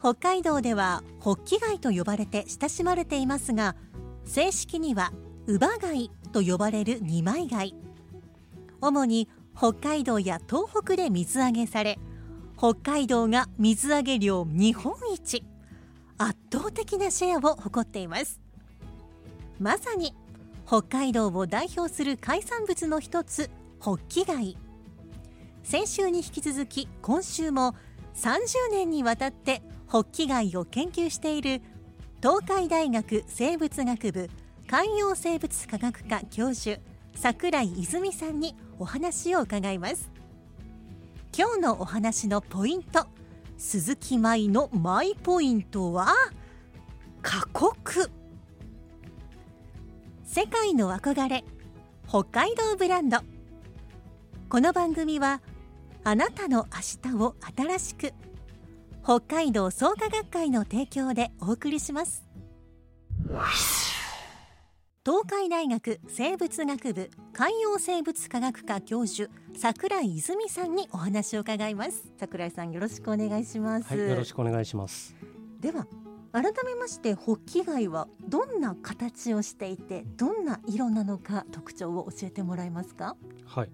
北海道ではホッキ貝と呼ばれて親しまれていますが正式にはウバ貝と呼ばれる二枚貝。主に北海道や東北で水揚げされ北海道が水揚げ量日本一。圧倒的なシェアを誇っています。まさに北海道を代表する海産物の一つホッキ貝。先週に引き続き今週も30年にわたってホッキ貝を研究している東海大学生物学部海洋生物科学科教授桜井泉さんにお話を伺います。今日のお話のポイント鈴木舞のマイポイントは過酷。世界の憧れ北海道ブランド。この番組はあなたの明日を新しく北海道創価学会の提供でお送りします東海大学生物学部海洋生物科学科教授桜井泉さんにお話を伺います桜井さんよろしくお願いします、はい、よろしくお願いします。では改めましてホッキ貝はどんな形をしていてどんな色なのか特徴を教えてもらえますか？はい。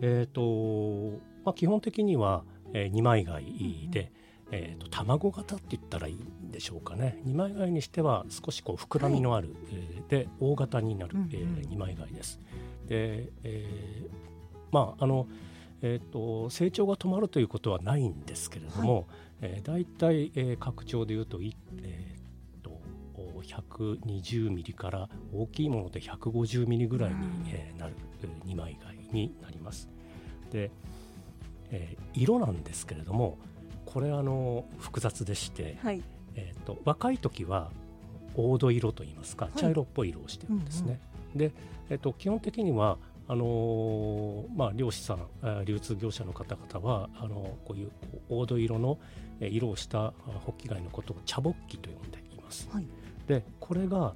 えっ、とまあ基本的には、えー、二枚貝で、えっ、と卵型って言ったらいいんでしょうかね。二枚貝にしては少しこう膨らみのある、えーで大型になる、うんうんえー二枚貝です。で、えーまああの。えー、と成長が止まるということはないんですけれども、えー、大体、えー、拡張でいうと,い、えー、とお120ミリから大きいもので150ミリぐらいに、えーなるえー二枚貝になります。で、えー色なんですけれどもこれあの複雑でして、はい。えー、と若い時は黄土色といいますかい。茶色っぽい色をしてるんですね。で、えー、と基本的にはあのーまあ、漁師さん流通業者の方々はあのこういう黄土色のえー色をしたあホッキ貝のことを茶ボッキと呼んでいます。はい。でこれが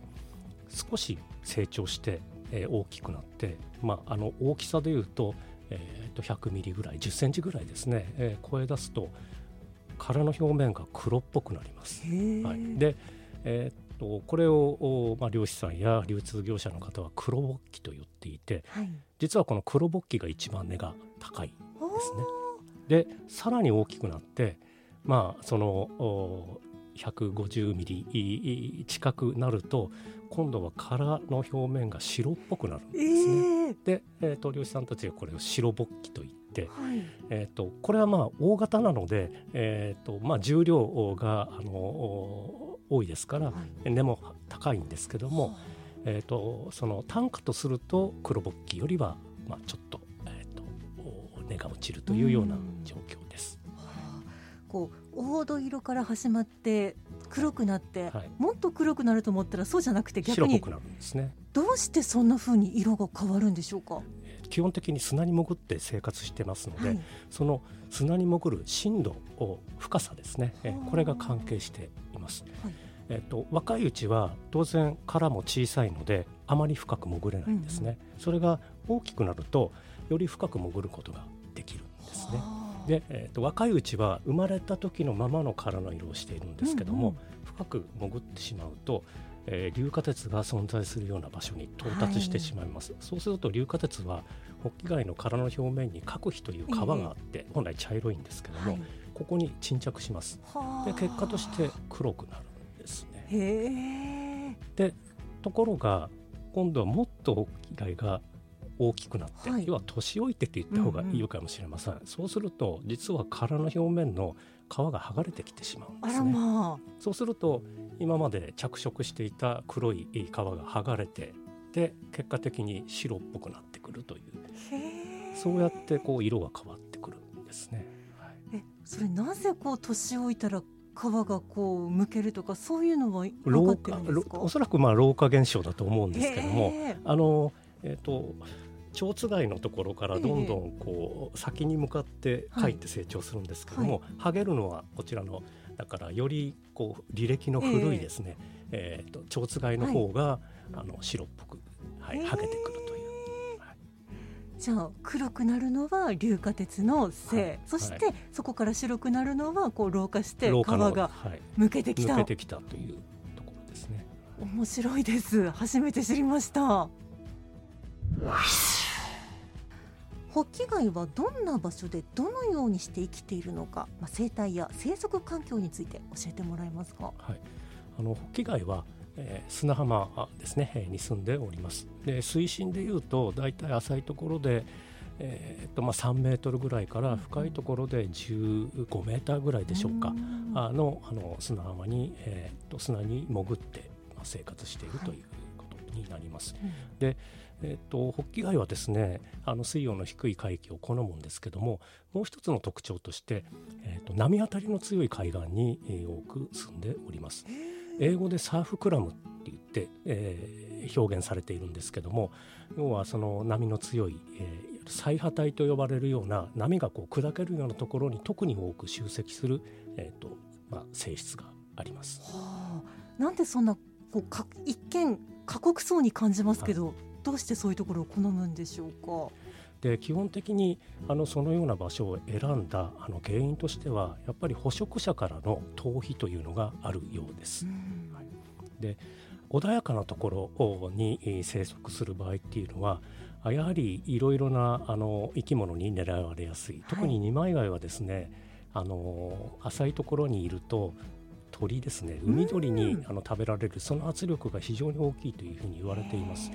少し成長して、えー大きくなって、まあ、あの大きさでいうと,、えーと100ミリぐらい10センチぐらいですね、えー超え出すと殻の表面が黒っぽくなります。はい、で、えーっとこれを、おまあ、漁師さんや流通業者の方は黒ボッキと言っていてはい実はこの黒ボッキが一番値が高いですね。おでさらに大きくなってまあそのお150ミリ近くなると今度は殻の表面が白っぽくなるんーですね。えー。で、えー、と漁師さんたちがこれを白ボッキと言って、はい。えー、とこれはまあ大型なので、えーとまあ、重量があのお多いですからはい。値も高いんですけども、えー、とその単価とすると黒ボッキよりは、まあ、ちょっと,、えー、とお値が落ちるというような状況です。はあこう黄土色から始まって黒くなって、はいもっと黒くなると思ったらそうじゃなくて逆に白っぽくなるんですね。どうしてそんな風に色が変わるんでしょうか？えー基本的に砂に潜って生活してますので、はいその砂に潜る深度を深さですね、えこれが関係しています。はいえっと若いうちは当然殻も小さいのであまり深く潜れないんですね、それが大きくなるとより深く潜ることができるんですね。はあで、えっと若いうちは生まれた時のままの殻の色をしているんですけども、うんうん。深く潜ってしまうと、えー硫化鉄が存在するような場所に到達してしまいます、そうすると硫化鉄はホッキ貝の殻の表面に角皮という皮があって、本来茶色いんですけども、はい。ここに沈着します。はあ。で結果として黒くなるんですね。へでところが今度はもっとホッキ貝が大きくなって、はい。要は年老いてって言った方がいいかもしれません、そうすると実は殻の表面の皮が剥がれてきてしまうんであらすねまそうすると今まで着色していた黒い皮が剥がれてで結果的に白っぽくなってくるという。そうやってこう色が変わってくるんですね。はい。えそれなぜこう年老いたら皮がこうむけるとかそういうのは分か老ってる化んですか？おそらくまあ老化現象だと思うんですけどもあの、えー、と蝶つがいのところからどんどんこう先に向かってはい貝って成長するんですけども、剥げるのはこちらのだからよりこう履歴の古いですね、えー、と蝶つがいの方が、あの白っぽく、はい、へー。剥げてくるという。はい。じゃあ黒くなるのは硫化鉄のせい、はい。そして、そこから白くなるのはこう老化して皮がはい、むけてきた。抜けてきたというところですね。面白いです。初めて知りましたホッキ貝はどんな場所でどのようにして生きているのか、まあ、生態や生息環境について教えてもらえますか？はい、あのホッキ貝は、えー砂浜ですね、えーに住んでおります。で水深でいうと大体浅いところで、えーっとまあ、3メートルぐらいから深いところで15メーターぐらいでしょうか、ん。あのあの砂浜に、えーっと砂に潜って、まあ、生活しているということになります。うん。でえー、とホッキ貝はですねあの水温の低い海域を好むんですけどももう一つの特徴として、えー、と波当たりの強い海岸に、えー多く住んでおります。英語でサーフクラムって言って、えー表現されているんですけども要はその波の強い、えー最波帯と呼ばれるような波がこう砕けるようなところに特に多く集積する、えーとまあ、性質があります。はあ、なんでそんなこうか一見過酷そうに感じますけど、どうしてそういうところを好むんでしょうか？で基本的にあのそのような場所を選んだあの原因としてはやっぱり捕食者からの逃避というのがあるようです。はいで穏やかなところにえー生息する場合っていうのはあやはりいろいろなあの生き物に狙われやすい特に二枚貝はですね、あの浅いところにいると鳥ですね海鳥にうんあの食べられるその圧力が非常に大きいというふうに言われています。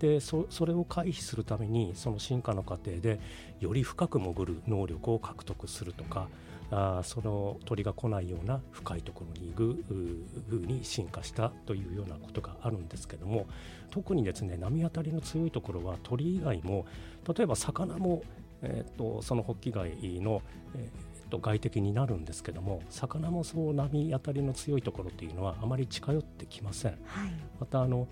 でそそれを回避するためにその進化の過程でより深く潜る能力を獲得するとかあーその鳥が来ないような深いところに行くうふうに進化したというようなことがあるんですけども特にですね波当たりの強いところは鳥以外も例えば魚も、えー、とそのホッキ貝の、えーと外敵になるんですけども魚もそう波当たりの強いところというのはあまり近寄ってきません。はい。またあの、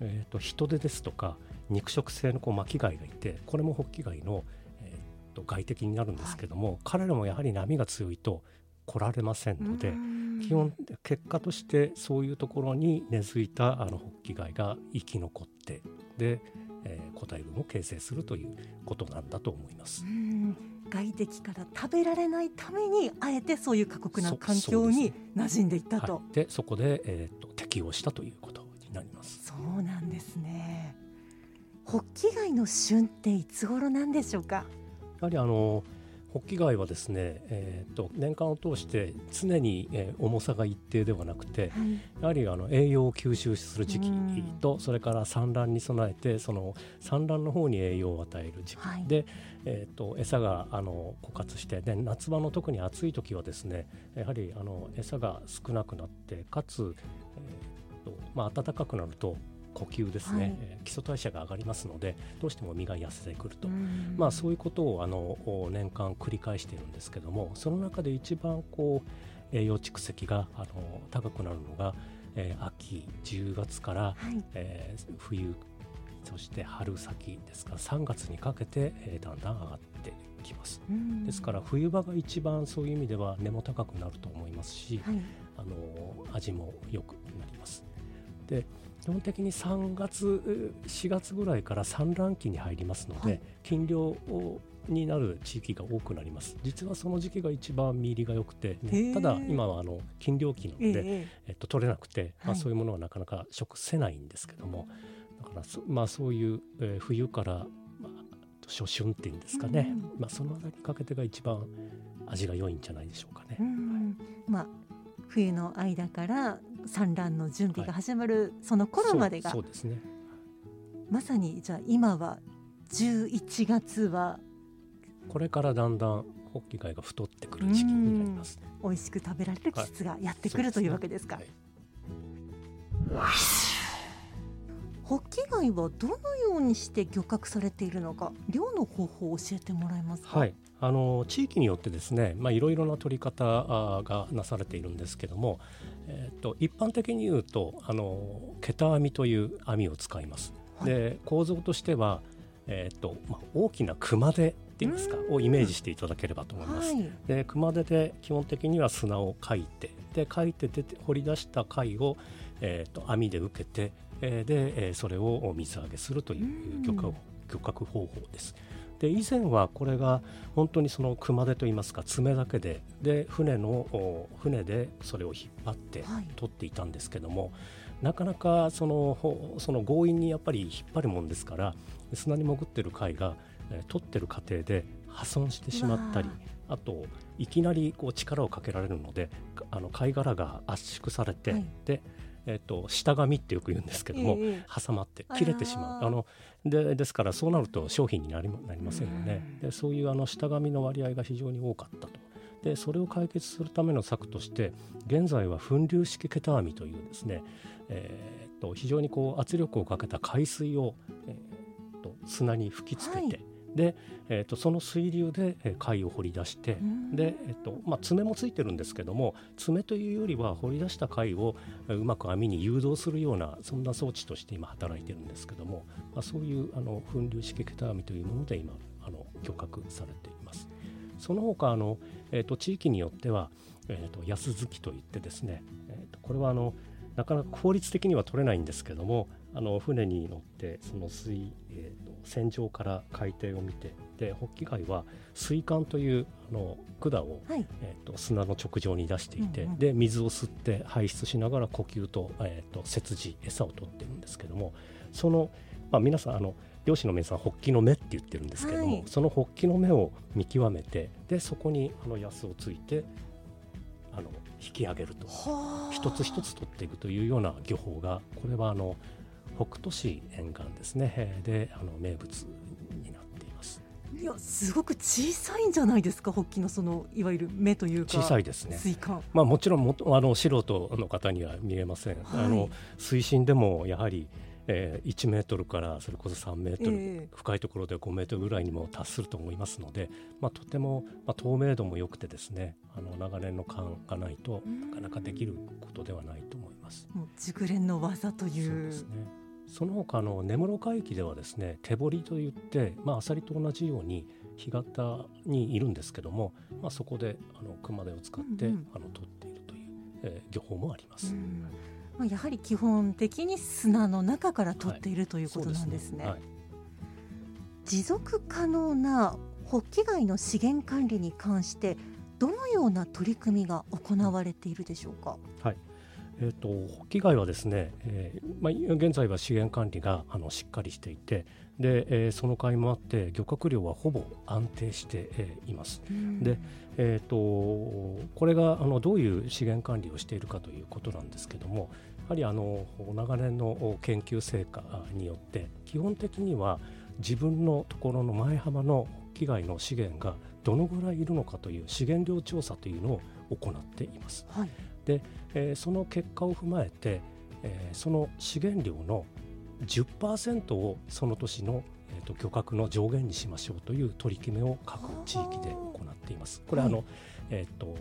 えー、と人手ですとか肉食性のこう巻き貝がいてこれもホッキ貝の、えー、と外敵になるんですけども、彼らもやはり波が強いと来られませんのでうん。基本結果としてそういうところに根付いたあのホッキ貝が生き残ってで、えー個体群を形成するということなんだと思います。う。ん。外敵から食べられないためにあえてそういう過酷なそ環境にで馴染んでいったと。はい、でそこで、えー、と適応したということになります。そうなんですね。ホッキ貝の旬っていつ頃なんでしょうか？やはりあのホッキ貝はですね、えー、と年間を通して常に、えー重さが一定ではなくてはい。やはりあの栄養を吸収する時期うんとそれから産卵に備えてその産卵の方に栄養を与える時期、はいで、えー、と餌があの枯渇してで夏場の特に暑い時はですねやはりあの餌が少なくなってかつ、えーとまあ、暖かくなると呼吸ですね、はいえー基礎代謝が上がりますのでどうしても身が痩せてくると。うんまあ、そういうことをあのお年間繰り返しているんですけどもその中で一番こう栄養蓄積があの高くなるのが、えー秋10月から、はい。えー冬そして春先ですから3月にかけて、えーだんだん上がってきます。うんですから冬場が一番そういう意味では根も高くなると思いますし、はい。あの味も良くなります。で基本的に3月4月ぐらいから産卵期に入りますので、はい。禁漁になる地域が多くなります。実はその時期が一番実入りが良くて、ただ今はあの禁漁期なのええで、え。えっと、取れなくて、まあ、はいそういうものはなかなか食せないんですけどもだからそ,、まあ、そういう、えー冬から、まあ、初春っていうんですかね、うん。まあ、その辺りにかけてが一番味が良いんじゃないでしょうかね。えうん。まあ冬の間から産卵の準備が始まるその頃までが、そうそうですね。まさにじゃあ今は11月はこれからだんだんホッキ貝が太ってくる時期になりますね。美味しく食べられる季節がやってくる、というわけですか、はい。ホッキ貝はどのようにして漁獲されているのか漁の方法を教えてもらえますか？はい、あの地域によってですね、まあ、いろいろな取り方あがなされているんですけども、えー、と一般的に言うとあの桁網という網を使います。はいで構造としては、えーとまあ、大きな熊手っていうんですかをイメージしていただければと思います。はいで熊手で基本的には砂をかいてでかいて出て掘り出した貝を、えー、と網で受けて、えーで、えーそれを水揚げするという漁獲漁獲方法です。で以前はこれが本当にその熊手といいますか爪だけでで船のお船でそれを引っ張ってはい。取っていたんですけども、なかなかそのほその強引にやっぱり引っ張るもんですから砂に潜ってる貝が、えー取ってる過程で破損してしまったりあといきなりこう力をかけられるのでかあの貝殻が圧縮されて、はい。で、えっと下紙ってよく言うんですけども、ええ挟まって切れてしまう。あのでですからそうなると商品になりまなりませんよね。うん。でそういうあの下紙の割合が非常に多かったと。でそれを解決するための策として現在は粉流式桁網というですね、えーっと非常にこう圧力をかけた海水を、えーっと砂に吹きつけて、はいで、えーっとその水流でえー貝を掘り出して、うんで、えっとまあ、爪もついてるんですけども爪というよりは掘り出した貝をえーうまく網に誘導するようなそんな装置として今働いてるんですけども、まあ、そういうあの粉流式桁網というもので今あの漁獲されています。その他あの、えっと地域によっては、えっと安月きといってですね、えっとこれはあのなかなか効率的には取れないんですけどもあの船に乗ってその水、えー、と船上から海底を見てでホッキ貝は水管というあの管を、はい。えー、と砂の直上に出していて、うんうんで水を吸って排出しながら呼吸と,、えー、と切餌餌を取ってるんですけどもその、まあ、皆さんあの漁師の皆さんホッキの目って言ってるんですけども、はい。そのホッキの目を見極めてでそこにあの安をついてあの引き上げると。はあ。一つ一つ取っていくというような漁法がこれはあの北斗市沿岸ですね。えーであの名物になっています。いやすごく小さいんじゃないですか？ホッキのそのいわゆる目というか小さいですね。水管まあもちろんもあの素人の方には見えません、はい。あの水深でもやはり、えー、1メートルからそれこそ3メートル、ええ。深いところで5メートルぐらいにも達すると思いますので、まあ、とても、まあ、透明度も良くてですねあの長年の勘がないとうん。なかなかできることではないと思います。もう熟練の技といそううですね。その他の根室海域ではですね手掘りといって、まあ、アサリと同じように干潟にいるんですけども、まあ、そこであの熊手を使って、うんうんあの取っているという、えー漁法もあります。うんまあ、やはり基本的に砂の中から取っている、ということなんですね。はい持続可能なホッキ貝の資源管理に関してどのような取り組みが行われているでしょうか？えー、とホッキ貝はですね、えーまあ、現在は資源管理があのしっかりしていてで、えーその甲斐もあって漁獲量はほぼ安定して、えーいます。でえー、とこれがあのどういう資源管理をしているかということなんですけどもやはりあの長年の研究成果によって基本的には自分のところの前浜の被害の資源がどのぐらいいるのかという資源量調査というのを行っています。はい、えーその結果を踏まえて、えーその資源量の10%をその年の、えー、と漁獲の上限にしましょうという取り決めを各地域で行っています。これはあの、はいえー、と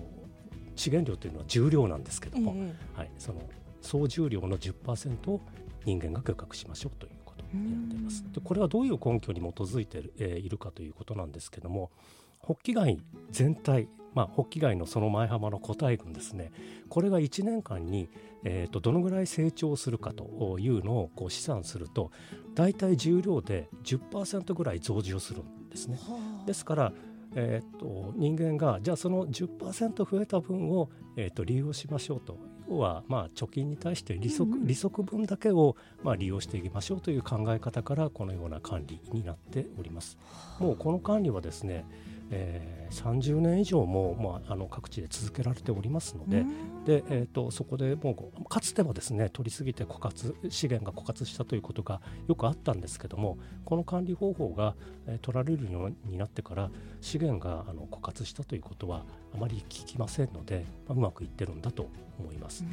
資源量というのは重量なんですけども、えはい、その総重量の10%を人間が漁獲しましょうということになっていますうん。でこれはどういう根拠に基づいている,、えーいるかということなんですけどもホッキ貝全体、まあ、ホッキ貝のその前浜の個体群ですね。これが1年間に、えー、とどのぐらい成長するかというのをこう試算すると大体重量で10%ぐらい増重するんですね。はあ。ですから、えー、と人間がじゃあその10%増えた分を、えー、と利用しましょうと。要はまあ貯金に対して利息,、利息分だけをまあ利用していきましょうという考え方からこのような管理になっております。もうこの管理はですねえー、30年以上も、まあ、あの各地で続けられておりますのでで、えーと、そこでもうかつてはですね取りすぎて枯渇資源が枯渇したということがよくあったんですけどもこの管理方法が、えー、取られるようになってから資源があの枯渇したということはあまり聞きませんので、まあ、うまくいってるんだと思います。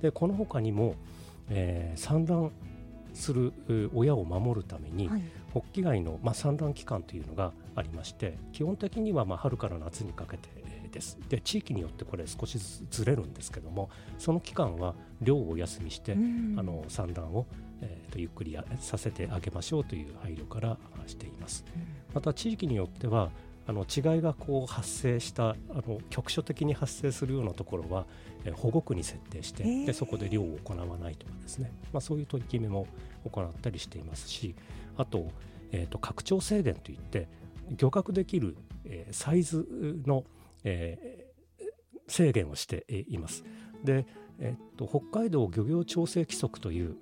でこの他にも、えー、産卵する親を守るために、はい、ホッキ貝の、まあ、産卵期間というのがありまして基本的にはまあ春から夏にかけてです。で地域によってこれ少しずつずれるんですけどもその期間は漁をお休みして、うん、あの産卵を、えーと、ゆっくりさせてあげましょうという配慮からしています。うん、また地域によってはあの違いがこう発生したあの局所的に発生するようなところは、え保護区に設定して、でそこで漁を行わないとかですね、まあ、そういう取り決めも行ったりしていますしあと,、えーと、拡張制限といって漁獲できる、えー、サイズの、えー、制限をしています。でえっと、北海道漁業調整規則という、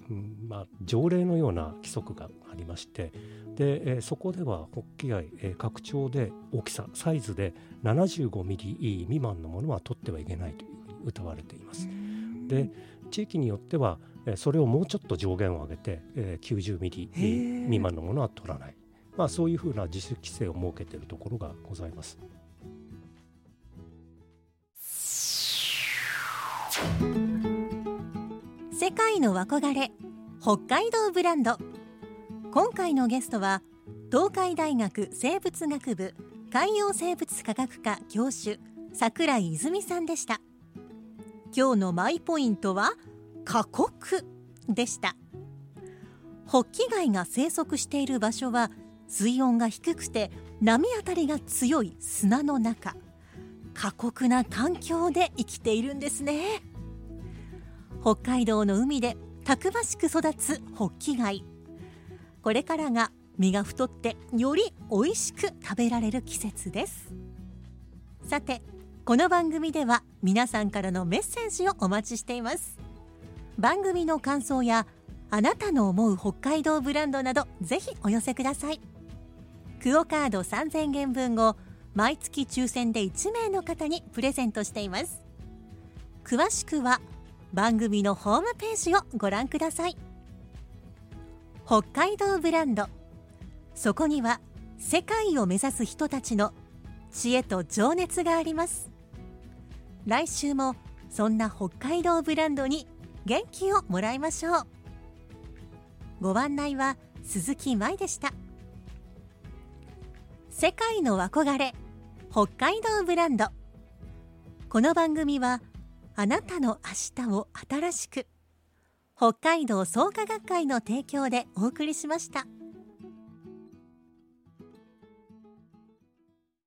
まあ、条例のような規則がありましてで、そこではホッキ貝、拡張で大きさサイズで75ミリ未満のものは取ってはいけないというふうに謳われています。で地域によっては、それをもうちょっと上限を上げて、えー、90ミリ未満のものは取らない、まあ、そういうふうな自主規制を設けているところがございます。世界の憧れ北海道ブランド。今回のゲストは東海大学生物学部海洋生物科学科教授桜井泉さんでした。今日のマイポイントは過酷でした。ホッキ貝が生息している場所は水温が低くて波当たりが強い砂の中。過酷な環境で生きているんですね。北海道の海でたくましく育つホッキ貝。これからが身が太ってより美味しく食べられる季節です。さてこの番組では皆さんからのメッセージをお待ちしています。番組の感想やあなたの思う北海道ブランドなどぜひお寄せください。クオカード3000元分を毎月抽選で1名の方にプレゼントしています。詳しくは番組のホームページをご覧ください。北海道ブランド。そこには世界を目指す人たちの知恵と情熱があります。来週もそんな北海道ブランドに元気をもらいましょう。ご案内は鈴木舞でした。世界の憧れ北海道ブランド。この番組はあなたの明日を新しく北海道創価学会の提供でお送りしました。